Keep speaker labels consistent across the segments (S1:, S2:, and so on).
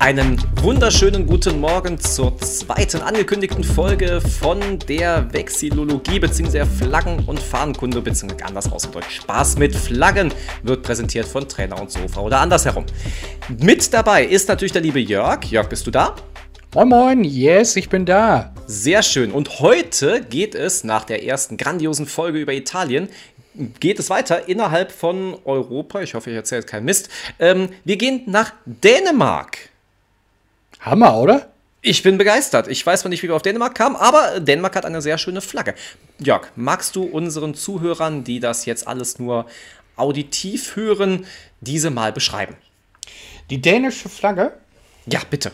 S1: Einen wunderschönen guten Morgen zur zweiten angekündigten Folge von der Vexillologie bzw. Flaggen- und Fahnenkunde bzw. anders ausgedrückt Spaß mit Flaggen wird präsentiert von Trainer und Sofa oder andersherum. Mit dabei ist natürlich der liebe Jörg. Jörg, bist du da?
S2: Moin Moin, yes, ich bin da.
S1: Sehr schön. Und heute geht es nach der ersten grandiosen Folge über Italien geht es weiter innerhalb von Europa. Ich hoffe, ich erzähle jetzt keinen Mist. Ähm, wir gehen nach Dänemark.
S2: Hammer, oder?
S1: Ich bin begeistert. Ich weiß zwar nicht, wie wir auf Dänemark kamen, aber Dänemark hat eine sehr schöne Flagge. Jörg, magst du unseren Zuhörern, die das jetzt alles nur auditiv hören, diese mal beschreiben?
S2: Die dänische Flagge?
S1: Ja, bitte.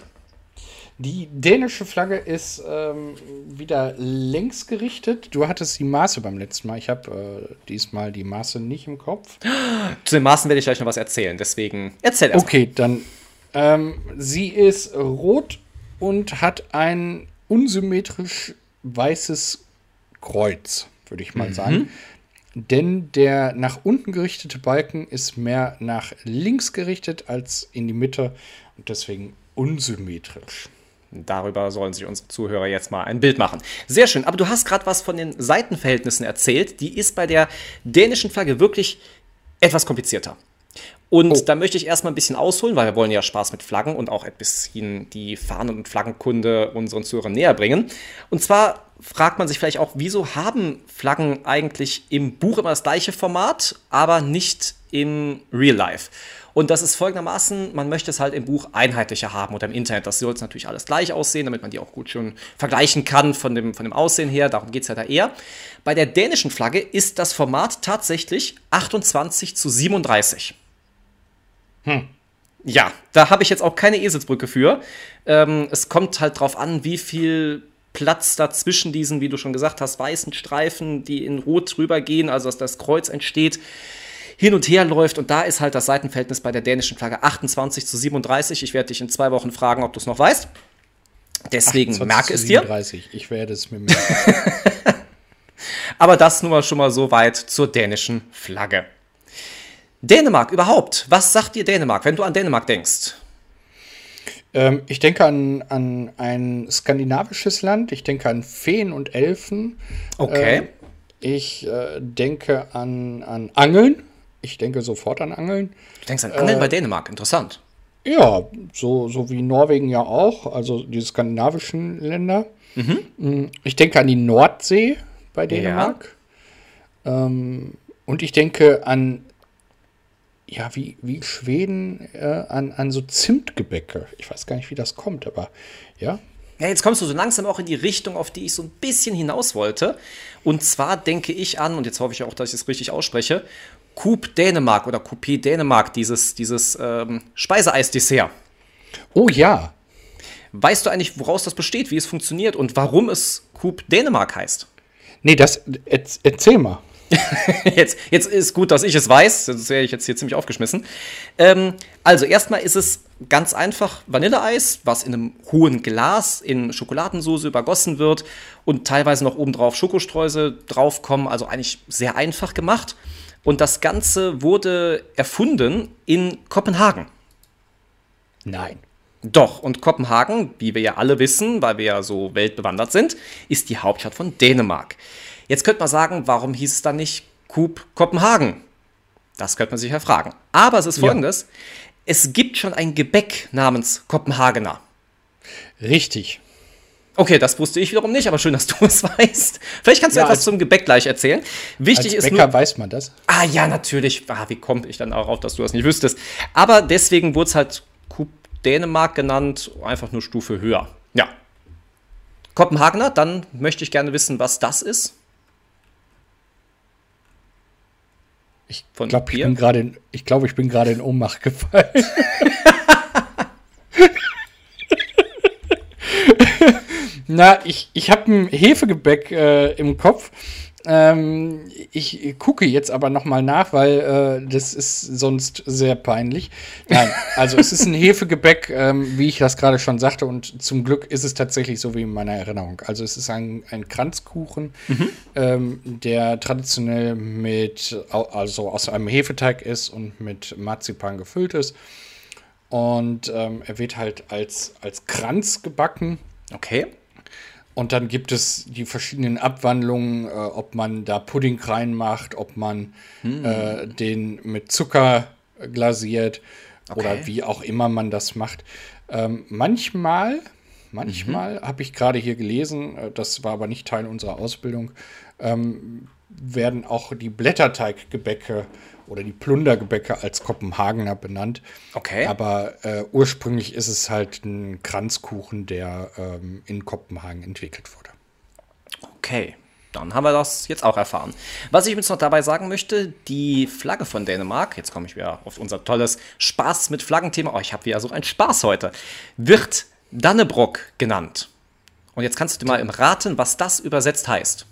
S2: Die dänische Flagge ist ähm, wieder längs gerichtet. Du hattest die Maße beim letzten Mal. Ich habe äh, diesmal die Maße nicht im Kopf.
S1: Zu den Maßen werde ich gleich noch was erzählen. Deswegen erzähl erst.
S2: Okay, dann ähm, sie ist rot und hat ein unsymmetrisch weißes Kreuz, würde ich mal mhm. sagen. Denn der nach unten gerichtete Balken ist mehr nach links gerichtet als in die Mitte und deswegen unsymmetrisch.
S1: Darüber sollen sich unsere Zuhörer jetzt mal ein Bild machen. Sehr schön. Aber du hast gerade was von den Seitenverhältnissen erzählt. Die ist bei der dänischen Flagge wirklich etwas komplizierter. Und oh. da möchte ich erstmal ein bisschen ausholen, weil wir wollen ja Spaß mit Flaggen und auch ein bisschen die Fahnen- und Flaggenkunde unseren Zuhörern näher bringen. Und zwar fragt man sich vielleicht auch, wieso haben Flaggen eigentlich im Buch immer das gleiche Format, aber nicht im Real Life? Und das ist folgendermaßen, man möchte es halt im Buch einheitlicher haben oder im Internet. Das soll es natürlich alles gleich aussehen, damit man die auch gut schon vergleichen kann von dem, von dem Aussehen her. Darum geht es ja da eher. Bei der dänischen Flagge ist das Format tatsächlich 28 zu 37. Hm. Ja, da habe ich jetzt auch keine Eselsbrücke für. Ähm, es kommt halt drauf an, wie viel Platz dazwischen diesen, wie du schon gesagt hast, weißen Streifen, die in Rot drüber gehen, also dass das Kreuz entsteht, hin und her läuft. Und da ist halt das Seitenverhältnis bei der dänischen Flagge 28 zu 37. Ich werde dich in zwei Wochen fragen, ob du es noch weißt. Deswegen merke es dir.
S2: 37. Ich werde es mir merken.
S1: Aber das nur mal schon mal so weit zur dänischen Flagge. Dänemark überhaupt. Was sagt dir Dänemark, wenn du an Dänemark denkst?
S2: Ähm, ich denke an, an ein skandinavisches Land. Ich denke an Feen und Elfen.
S1: Okay.
S2: Äh, ich äh, denke an, an Angeln. Ich denke sofort an Angeln.
S1: Du denkst an Angeln äh, bei Dänemark, interessant.
S2: Ja, so, so wie Norwegen ja auch, also die skandinavischen Länder. Mhm. Mm, ich denke an die Nordsee bei Dänemark. Ja. Ähm, und ich denke an ja, wie, wie Schweden äh, an, an so Zimtgebäcke. Ich weiß gar nicht, wie das kommt, aber ja.
S1: Ja, jetzt kommst du so langsam auch in die Richtung, auf die ich so ein bisschen hinaus wollte. Und zwar denke ich an, und jetzt hoffe ich auch, dass ich es richtig ausspreche, Coop Dänemark oder Coupé Dänemark, dieses, dieses ähm, Speiseeis-Dessert.
S2: Oh ja.
S1: Weißt du eigentlich, woraus das besteht, wie es funktioniert und warum es Coop Dänemark heißt?
S2: Nee, das erzähl mal.
S1: jetzt, jetzt ist gut, dass ich es weiß, sonst wäre ich jetzt hier ziemlich aufgeschmissen. Ähm, also, erstmal ist es ganz einfach Vanilleeis, was in einem hohen Glas in Schokoladensauce übergossen wird und teilweise noch obendrauf Schokostreusel draufkommen, also eigentlich sehr einfach gemacht. Und das Ganze wurde erfunden in Kopenhagen.
S2: Nein.
S1: Doch, und Kopenhagen, wie wir ja alle wissen, weil wir ja so weltbewandert sind, ist die Hauptstadt von Dänemark. Jetzt könnte man sagen, warum hieß es dann nicht Coop Kopenhagen? Das könnte man sich ja fragen. Aber es ist folgendes: ja. Es gibt schon ein Gebäck namens Kopenhagener.
S2: Richtig.
S1: Okay, das wusste ich wiederum nicht, aber schön, dass du es weißt. Vielleicht kannst du ja, etwas zum Gebäck gleich erzählen.
S2: Wichtig als Bäcker ist nur, weiß man das.
S1: Ah ja, natürlich. Ah, wie komme ich dann auch auf, dass du das nicht wüsstest? Aber deswegen wurde es halt Coop Dänemark genannt, einfach nur Stufe höher. Ja. Kopenhagener, dann möchte ich gerne wissen, was das ist.
S2: Ich glaube, ich bin gerade ich glaube, ich bin gerade in Ohnmacht gefallen. Na, ich, ich habe ein Hefegebäck äh, im Kopf. Ähm, ich gucke jetzt aber noch mal nach, weil äh, das ist sonst sehr peinlich. Nein, also es ist ein Hefegebäck, ähm, wie ich das gerade schon sagte, und zum Glück ist es tatsächlich so wie in meiner Erinnerung. Also es ist ein, ein Kranzkuchen, mhm. ähm, der traditionell mit, also aus einem Hefeteig ist und mit Marzipan gefüllt ist. Und ähm, er wird halt als, als Kranz gebacken.
S1: Okay.
S2: Und dann gibt es die verschiedenen Abwandlungen, äh, ob man da Pudding reinmacht, ob man hm. äh, den mit Zucker glasiert okay. oder wie auch immer man das macht. Ähm, manchmal, manchmal mhm. habe ich gerade hier gelesen, äh, das war aber nicht Teil unserer Ausbildung, ähm, werden auch die Blätterteiggebäcke oder die Plundergebäcke als Kopenhagener benannt.
S1: Okay.
S2: Aber äh, ursprünglich ist es halt ein Kranzkuchen, der ähm, in Kopenhagen entwickelt wurde.
S1: Okay. Dann haben wir das jetzt auch erfahren. Was ich jetzt noch dabei sagen möchte, die Flagge von Dänemark, jetzt komme ich wieder auf unser tolles Spaß mit Flaggenthema, oh, ich habe wieder so einen Spaß heute, wird Dannebrock genannt. Und jetzt kannst du dir mal raten, was das übersetzt heißt.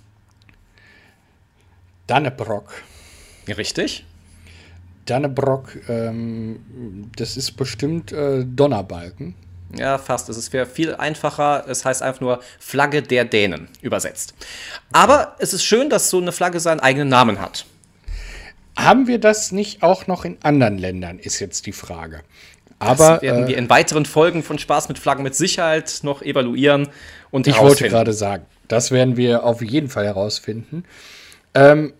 S2: Dannebrock.
S1: Richtig?
S2: Dannebrock, ähm, das ist bestimmt äh, Donnerbalken.
S1: Ja, fast. Es wäre viel einfacher. Es heißt einfach nur Flagge der Dänen übersetzt. Aber es ist schön, dass so eine Flagge seinen eigenen Namen hat.
S2: Haben wir das nicht auch noch in anderen Ländern, ist jetzt die Frage. Aber
S1: das werden äh, wir in weiteren Folgen von Spaß mit Flaggen mit Sicherheit noch evaluieren und
S2: Ich wollte gerade sagen, das werden wir auf jeden Fall herausfinden. Ähm,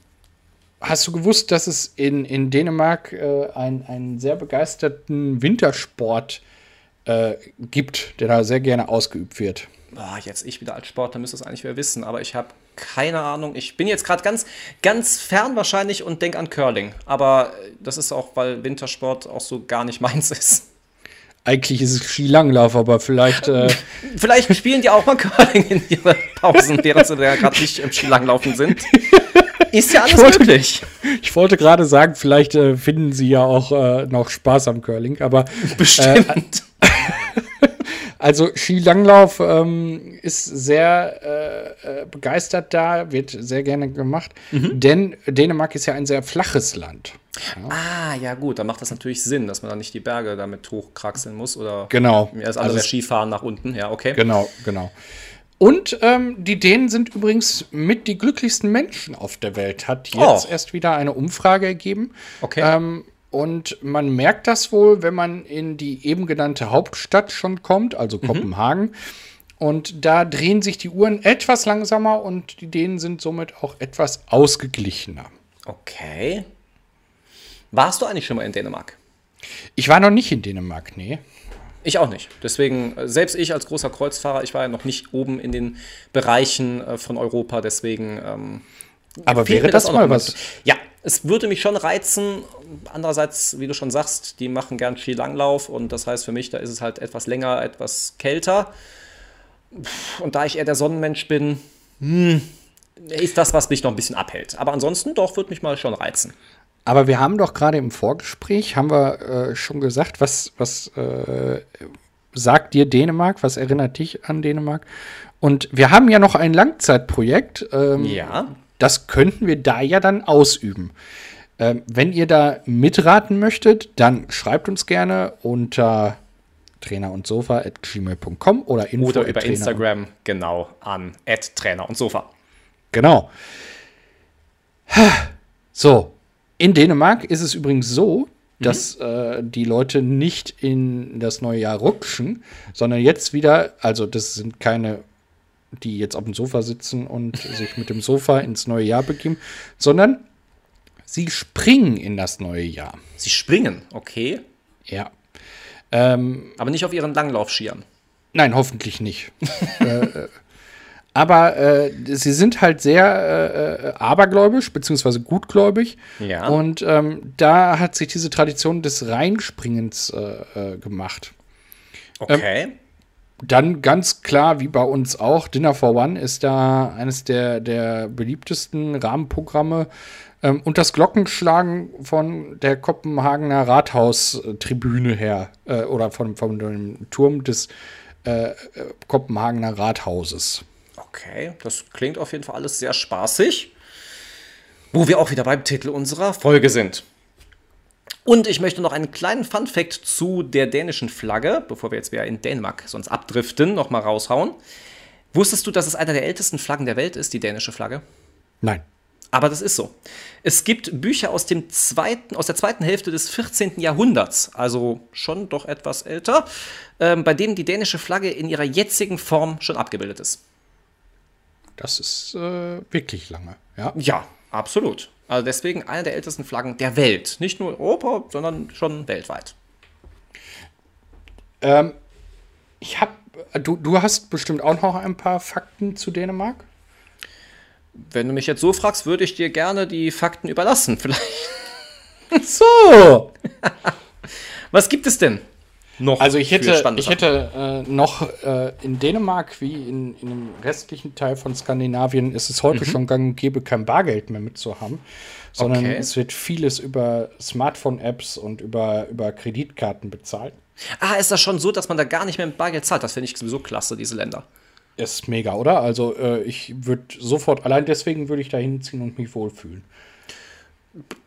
S2: Hast du gewusst, dass es in, in Dänemark äh, einen sehr begeisterten Wintersport äh, gibt, der da sehr gerne ausgeübt wird?
S1: Boah, jetzt ich wieder als Sportler müsste es eigentlich wieder wissen, aber ich habe keine Ahnung. Ich bin jetzt gerade ganz, ganz fern wahrscheinlich und denke an Curling. Aber das ist auch, weil Wintersport auch so gar nicht meins ist.
S2: Eigentlich ist es Skilanglauf, aber vielleicht. Äh
S1: vielleicht spielen die auch mal Curling in ihren Pausen, während sie da gerade nicht im Skilanglaufen sind. Ist ja alles
S2: ich wollte,
S1: möglich.
S2: Ich wollte gerade sagen, vielleicht äh, finden sie ja auch äh, noch Spaß am Curling, aber.
S1: Bestimmt.
S2: Äh, also Skilanglauf ähm, ist sehr äh, äh, begeistert da, wird sehr gerne gemacht, mhm. denn Dänemark ist ja ein sehr flaches Land.
S1: Ja. Ah, ja gut, dann macht das natürlich Sinn, dass man da nicht die Berge damit hochkraxeln muss oder
S2: genau.
S1: Mir ist alles also Skifahren nach unten, ja, okay.
S2: Genau, genau. Und ähm, die Dänen sind übrigens mit die glücklichsten Menschen auf der Welt. Hat jetzt oh. erst wieder eine Umfrage ergeben.
S1: Okay.
S2: Ähm, und man merkt das wohl, wenn man in die eben genannte Hauptstadt schon kommt, also mhm. Kopenhagen. Und da drehen sich die Uhren etwas langsamer und die Dänen sind somit auch etwas ausgeglichener.
S1: Okay. Warst du eigentlich schon mal in Dänemark?
S2: Ich war noch nicht in Dänemark, nee.
S1: Ich auch nicht. Deswegen, äh, selbst ich als großer Kreuzfahrer, ich war ja noch nicht oben in den Bereichen äh, von Europa, deswegen. Ähm,
S2: Aber wäre das, das mal was?
S1: Ja, es würde mich schon reizen. Andererseits, wie du schon sagst, die machen gern Skilanglauf und das heißt für mich, da ist es halt etwas länger, etwas kälter. Und da ich eher der Sonnenmensch bin, hm, ist das, was mich noch ein bisschen abhält. Aber ansonsten doch, würde mich mal schon reizen.
S2: Aber wir haben doch gerade im Vorgespräch, haben wir äh, schon gesagt, was, was äh, sagt dir Dänemark, was erinnert dich an Dänemark? Und wir haben ja noch ein Langzeitprojekt.
S1: Ähm, ja.
S2: Das könnten wir da ja dann ausüben. Ähm, wenn ihr da mitraten möchtet, dann schreibt uns gerne unter trainer und sofa at gmail.com oder
S1: info Oder über Instagram, genau, an at trainer und sofa.
S2: Genau. So, in Dänemark ist es übrigens so, dass mhm. äh, die Leute nicht in das neue Jahr rutschen, sondern jetzt wieder, also das sind keine, die jetzt auf dem Sofa sitzen und sich mit dem Sofa ins neue Jahr begeben, sondern sie springen in das neue Jahr.
S1: Sie springen, okay.
S2: Ja.
S1: Ähm, Aber nicht auf ihren Langlaufskiern.
S2: Nein, hoffentlich nicht. äh, äh aber äh, sie sind halt sehr äh, äh, abergläubisch, beziehungsweise gutgläubig.
S1: Ja.
S2: Und ähm, da hat sich diese Tradition des Reinspringens äh, äh gemacht.
S1: Okay.
S2: Ähm, dann ganz klar, wie bei uns auch, Dinner for One ist da eines der, der beliebtesten Rahmenprogramme. Ähm, und das Glockenschlagen von der Kopenhagener Rathaustribüne her äh, oder von dem Turm des Kopenhagener Rathauses.
S1: Okay, das klingt auf jeden Fall alles sehr spaßig. Wo wir auch wieder beim Titel unserer Folge sind. Und ich möchte noch einen kleinen Fun-Fact zu der dänischen Flagge, bevor wir jetzt wieder in Dänemark sonst abdriften, noch mal raushauen. Wusstest du, dass es einer der ältesten Flaggen der Welt ist, die dänische Flagge?
S2: Nein.
S1: Aber das ist so. Es gibt Bücher aus, dem zweiten, aus der zweiten Hälfte des 14. Jahrhunderts, also schon doch etwas älter, ähm, bei denen die dänische Flagge in ihrer jetzigen Form schon abgebildet ist.
S2: Das ist äh, wirklich lange, ja.
S1: Ja, absolut. Also deswegen eine der ältesten Flaggen der Welt. Nicht nur Europa, sondern schon weltweit.
S2: Ähm, ich habe, du, du hast bestimmt auch noch ein paar Fakten zu Dänemark.
S1: Wenn du mich jetzt so fragst, würde ich dir gerne die Fakten überlassen. Vielleicht.
S2: So.
S1: Was gibt es denn noch?
S2: Also ich hätte, ich hätte äh, noch äh, in Dänemark wie in, in dem restlichen Teil von Skandinavien ist es heute schon gang und gäbe, kein Bargeld mehr mitzuhaben, sondern
S1: Okay.
S2: es wird vieles über Smartphone-Apps und über, über Kreditkarten bezahlt.
S1: Ah, ist das schon so, dass man da gar nicht mehr mit Bargeld zahlt? Das finde ich sowieso klasse, diese Länder.
S2: Ist mega, oder? Also äh, ich würde sofort, allein deswegen würde ich da hinziehen und mich wohlfühlen.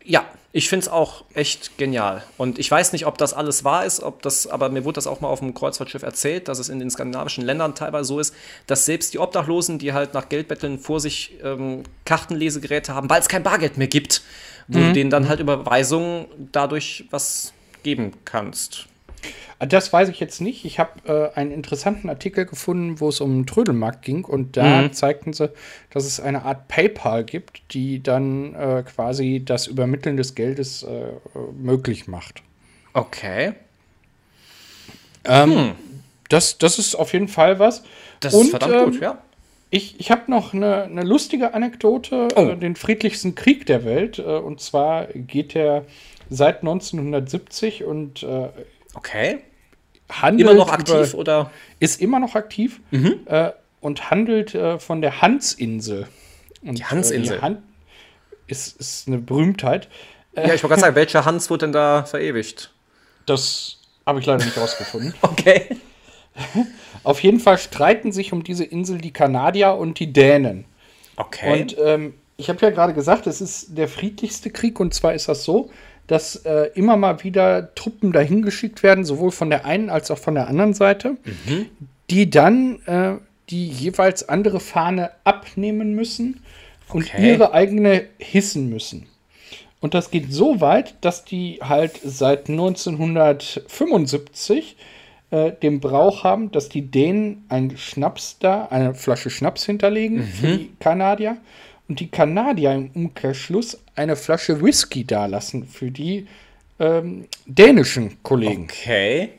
S1: Ja, ich finde es auch echt genial. Und ich weiß nicht, ob das alles wahr ist, ob das, aber mir wurde das auch mal auf dem Kreuzfahrtschiff erzählt, dass es in den skandinavischen Ländern teilweise so ist, dass selbst die Obdachlosen, die halt nach Geldbetteln vor sich ähm, Kartenlesegeräte haben, weil es kein Bargeld mehr gibt, wo du denen dann halt Überweisungen dadurch was geben kannst.
S2: Das weiß ich jetzt nicht. Ich habe äh, einen interessanten Artikel gefunden, wo es um einen Trödelmarkt ging und da zeigten sie, dass es eine Art PayPal gibt, die dann äh, quasi das Übermitteln des Geldes äh, möglich macht.
S1: Okay.
S2: Ähm, das, das ist auf jeden Fall was.
S1: Das
S2: Und,
S1: ist verdammt
S2: ähm,
S1: gut, ja.
S2: Ich, ich habe noch eine, eine lustige Anekdote,
S1: Oh.
S2: äh, den friedlichsten Krieg der Welt. Äh, und zwar geht der seit 1970 und äh,
S1: Okay.
S2: Handelt
S1: Immer noch
S2: über-
S1: aktiv oder?
S2: ist immer noch aktiv äh, und handelt äh, von der Hansinsel. Und,
S1: Die Hansinsel.
S2: Äh, die Han ist, ist eine Berühmtheit.
S1: Ja, ich wollte gerade sagen, welcher Hans wurde denn da verewigt?
S2: Das habe ich leider nicht rausgefunden.
S1: Okay.
S2: Auf jeden Fall streiten sich um diese Insel die Kanadier und die Dänen.
S1: Okay.
S2: Und ähm, ich habe ja gerade gesagt, es ist der friedlichste Krieg. Und zwar ist das so, dass äh, immer mal wieder Truppen dahin geschickt werden, sowohl von der einen als auch von der anderen Seite, die dann äh, die jeweils andere Fahne abnehmen müssen und
S1: Okay.
S2: ihre eigene hissen müssen. Und das geht so weit, dass die halt seit 1975 äh, den Brauch haben, dass die Dänen einen Schnaps da, eine Flasche Schnaps hinterlegen für die Kanadier und die Kanadier im Umkehrschluss eine Flasche Whisky dalassen für die ähm, dänischen Kollegen.
S1: okay.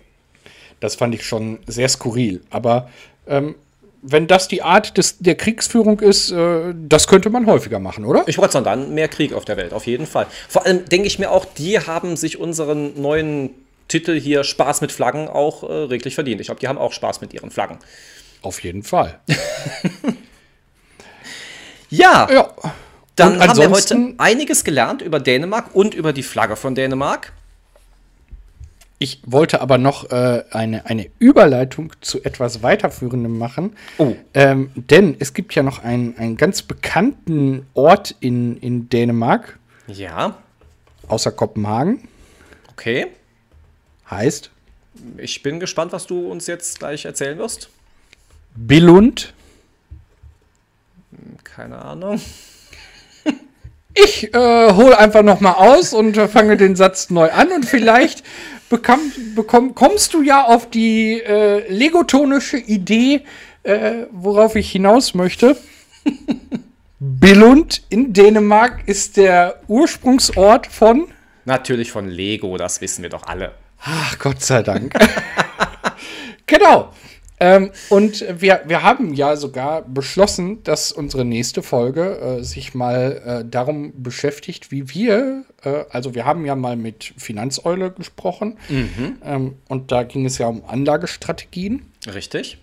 S2: Das fand ich schon sehr skurril. Aber ähm, wenn das die Art des, der Kriegsführung ist, äh, das könnte man häufiger machen, oder?
S1: Ich wollte sagen, dann mehr Krieg auf der Welt, auf jeden Fall. Vor allem denke ich mir auch, die haben sich unseren neuen Titel hier Spaß mit Flaggen auch äh, reglich verdient. Ich glaube, die haben auch Spaß mit ihren Flaggen.
S2: Auf jeden Fall.
S1: Ja,
S2: Ja.
S1: dann
S2: Und
S1: haben wir heute einiges gelernt über Dänemark und über die Flagge von Dänemark.
S2: Ich wollte aber noch äh, eine, eine Überleitung zu etwas weiterführendem machen.
S1: Oh.
S2: Ähm, denn es gibt ja noch einen, einen ganz bekannten Ort in, in Dänemark,
S1: Ja,
S2: außer Kopenhagen.
S1: okay.
S2: Heißt
S1: Ich bin gespannt, was du uns jetzt gleich erzählen wirst.
S2: Billund.
S1: Keine Ahnung.
S2: Ich äh, hole einfach noch mal aus und äh, fange den Satz neu an und vielleicht bekam, bekomm, kommst du ja auf die äh, legotonische Idee, äh, worauf ich hinaus möchte. Billund in Dänemark ist der Ursprungsort von.
S1: Natürlich von Lego, das wissen wir doch alle.
S2: Ach, Gott sei Dank. genau. Ähm, und wir, wir haben ja sogar beschlossen, dass unsere nächste Folge äh, sich mal äh, darum beschäftigt, wie wir, äh, also wir haben ja mal mit Finanzeule gesprochen ähm, und da ging es ja um Anlagestrategien.
S1: Richtig.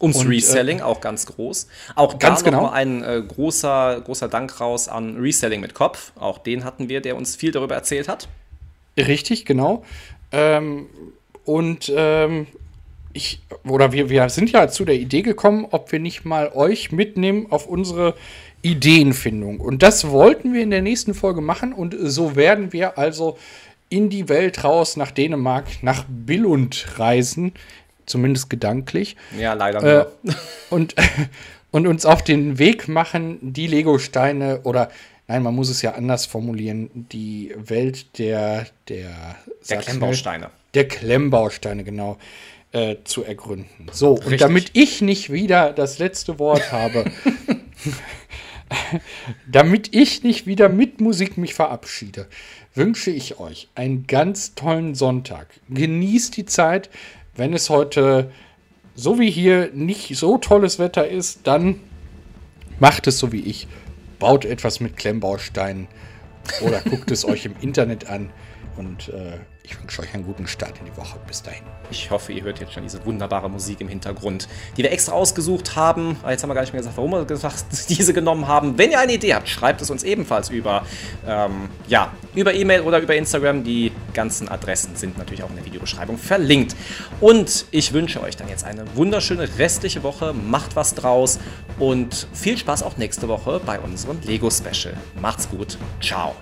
S1: Ums
S2: Und, äh,
S1: Reselling auch ganz groß. Auch
S2: Ganz
S1: da
S2: genau.
S1: ein äh, großer, großer Dank raus an Reselling mit Kopf. Auch den hatten wir, der uns viel darüber erzählt hat.
S2: Richtig, genau. Ähm, und ähm, ich, oder wir, wir sind ja zu der Idee gekommen, ob wir nicht mal euch mitnehmen auf unsere Ideenfindung. Und das wollten wir in der nächsten Folge machen. Und so werden wir also in die Welt raus, nach Dänemark, nach Billund reisen. Zumindest gedanklich.
S1: Ja, leider
S2: Äh,
S1: nur.
S2: und, und uns auf den Weg machen, die Lego-Steine oder nein, man muss es ja anders formulieren, die Welt der, der,
S1: der Klemmbausteine.
S2: Der Klemmbausteine, genau, äh, zu ergründen. So, Richtig. und damit ich nicht wieder das letzte Wort habe, damit ich nicht wieder mit Musik mich verabschiede, wünsche ich euch einen ganz tollen Sonntag. Genießt die Zeit. Wenn es heute so wie hier nicht so tolles Wetter ist, dann macht es so wie ich. Baut etwas mit Klemmbausteinen oder guckt es euch im Internet an. Und äh, ich wünsche euch einen guten Start in die Woche. Bis dahin.
S1: Ich hoffe, ihr hört jetzt schon diese wunderbare Musik im Hintergrund, die wir extra ausgesucht haben. Ah, jetzt haben wir gar nicht mehr gesagt, warum wir gesagt, diese genommen haben. Wenn ihr eine Idee habt, schreibt es uns ebenfalls über ähm, ja, über E-Mail oder über Instagram. Die ganzen Adressen sind natürlich auch in der Videobeschreibung verlinkt. Und ich wünsche euch dann jetzt eine wunderschöne restliche Woche. Macht was draus und viel Spaß auch nächste Woche bei unserem Lego Special. Macht's gut. Ciao.